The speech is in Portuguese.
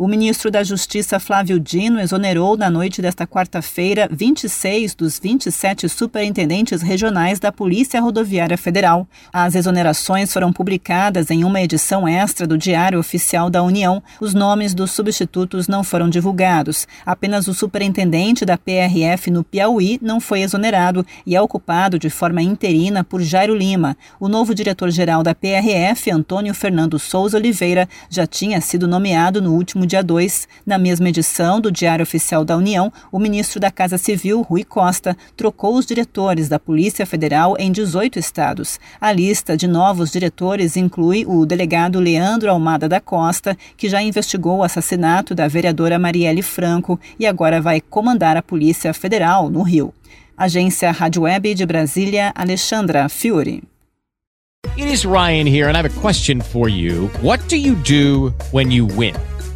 O ministro da Justiça Flávio Dino exonerou na noite desta quarta-feira 26 dos 27 superintendentes regionais da Polícia Rodoviária Federal. As exonerações foram publicadas em uma edição extra do Diário Oficial da União. Os nomes dos substitutos não foram divulgados. Apenas o superintendente da PRF no Piauí não foi exonerado e é ocupado de forma interina por Jairo Lima. O novo diretor-geral da PRF, Antônio Fernando Souza Oliveira, já tinha sido nomeado no último dia 2. Na mesma edição do Diário Oficial da União, o ministro da Casa Civil, Rui Costa, trocou os diretores da Polícia Federal em 18 estados. A lista de novos diretores inclui o delegado Leandro Almada da Costa, que já investigou o assassinato da vereadora Marielle Franco e agora vai comandar a Polícia Federal no Rio. Agência Rádio Web de Brasília, Alexandra Fiore. It is Ryan here and I have a question for you. What do you do when you win?